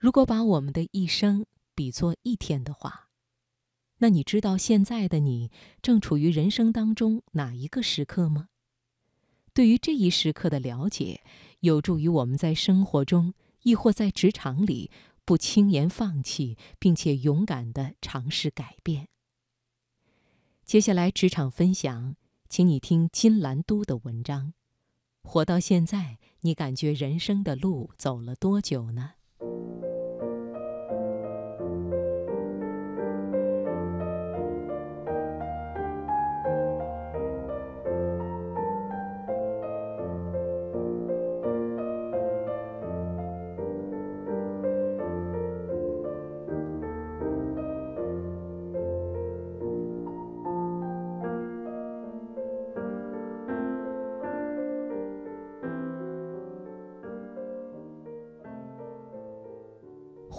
如果把我们的一生比作一天的话，那你知道现在的你正处于人生当中哪一个时刻吗？对于这一时刻的了解，有助于我们在生活中，亦或在职场里，不轻言放弃，并且勇敢地尝试改变。接下来职场分享，请你听金兰都的文章。活到现在，你感觉人生的路走了多久呢？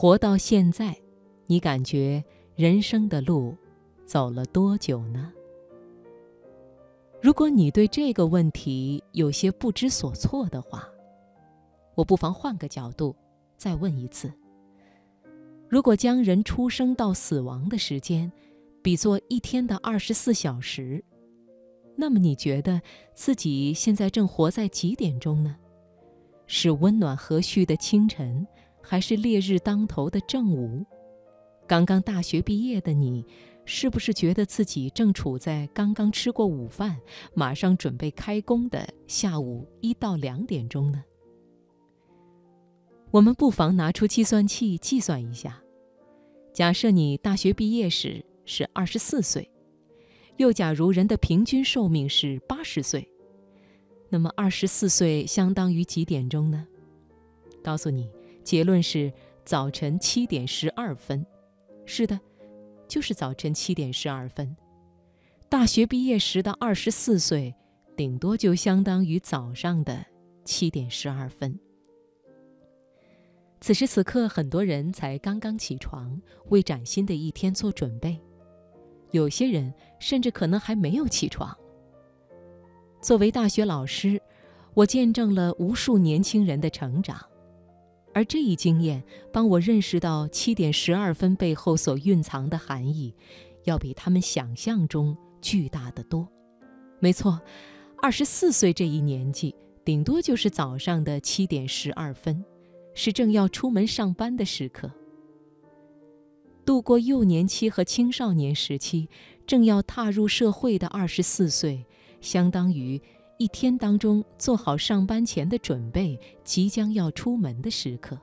活到现在，你感觉人生的路走了多久呢？如果你对这个问题有些不知所措的话，我不妨换个角度再问一次：如果将人出生到死亡的时间比作一天的二十四小时，那么你觉得自己现在正活在几点钟呢？是温暖和煦的清晨？还是烈日当头的正午，刚刚大学毕业的你，是不是觉得自己正处在刚刚吃过午饭，马上准备开工的下午一到两点钟呢？我们不妨拿出计算器计算一下：假设你大学毕业时是二十四岁，又假如人的平均寿命是八十岁，那么二十四岁相当于几点钟呢？告诉你。结论是早晨七点十二分，是的，就是早晨七点十二分。大学毕业时的二十四岁，顶多就相当于早上的七点十二分。此时此刻，很多人才刚刚起床，为崭新的一天做准备；有些人甚至可能还没有起床。作为大学老师，我见证了无数年轻人的成长。而这一经验帮我认识到七点十二分背后所蕴藏的含义，要比他们想象中巨大的多。没错，二十四岁这一年纪，顶多就是早上的七点十二分，是正要出门上班的时刻。度过幼年期和青少年时期，正要踏入社会的二十四岁，相当于。一天当中做好上班前的准备，即将要出门的时刻。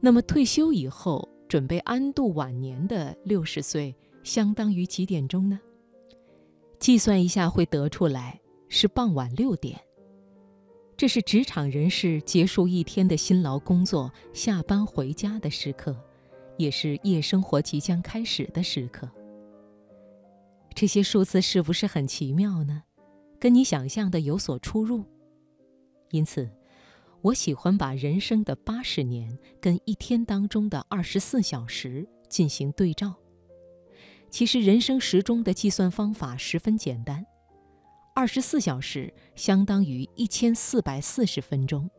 那么退休以后准备安度晚年的六十岁，相当于几点钟呢？计算一下会得出来是傍晚六点。这是职场人士结束一天的辛劳工作，下班回家的时刻，也是夜生活即将开始的时刻。这些数字是不是很奇妙呢？跟你想象的有所出入，因此，我喜欢把人生的八十年跟一天当中的二十四小时进行对照。其实，人生时钟的计算方法十分简单：二十四小时相当于一千四百四十分钟，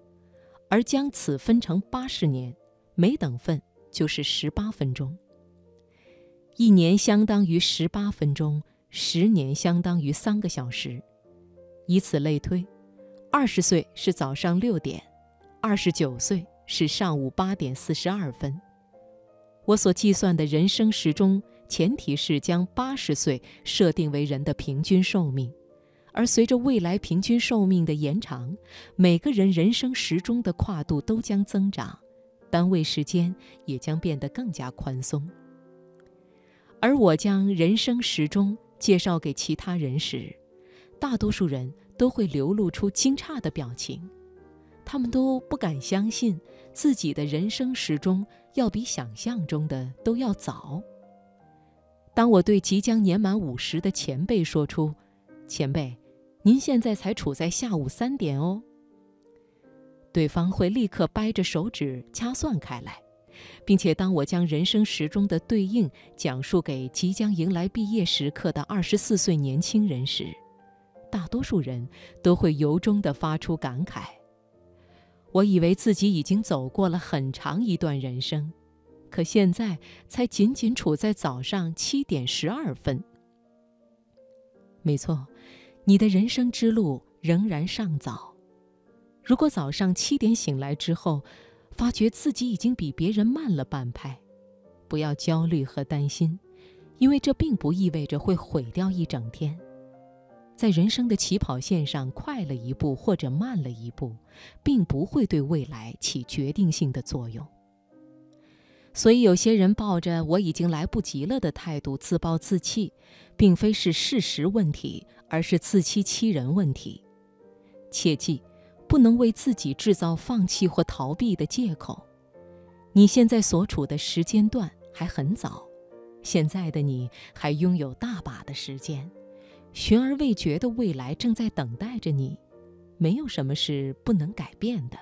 而将此分成八十年，每等份就是十八分钟。一年相当于十八分钟，十年相当于三个小时。以此类推，二十岁是早上六点，二十九岁是上午八点四十二分。我所计算的人生时钟，前提是将八十岁设定为人的平均寿命，而随着未来平均寿命的延长，每个人人生时钟的跨度都将增长，单位时间也将变得更加宽松。而我将人生时钟介绍给其他人时，大多数人都会流露出惊诧的表情，他们都不敢相信自己的人生时钟要比想象中的都要早。当我对即将年满五十的前辈说出：“前辈，您现在才处在下午三点哦。”对方会立刻掰着手指掐算开来，并且当我将人生时钟的对应讲述给即将迎来毕业时刻的二十四岁年轻人时，大多数人都会由衷地发出感慨：“我以为自己已经走过了很长一段人生，可现在才仅仅处在早上七点十二分。没错，你的人生之路仍然尚早。如果早上七点醒来之后，发觉自己已经比别人慢了半拍，不要焦虑和担心，因为这并不意味着会毁掉一整天。在人生的起跑线上快了一步或者慢了一步，并不会对未来起决定性的作用。所以，有些人抱着“我已经来不及了”的态度自暴自弃，并非是事实问题，而是自欺欺人问题。切记，不能为自己制造放弃或逃避的借口。你现在所处的时间段还很早，现在的你还拥有大把的时间。悬而未决的未来正在等待着你，没有什么是不能改变的。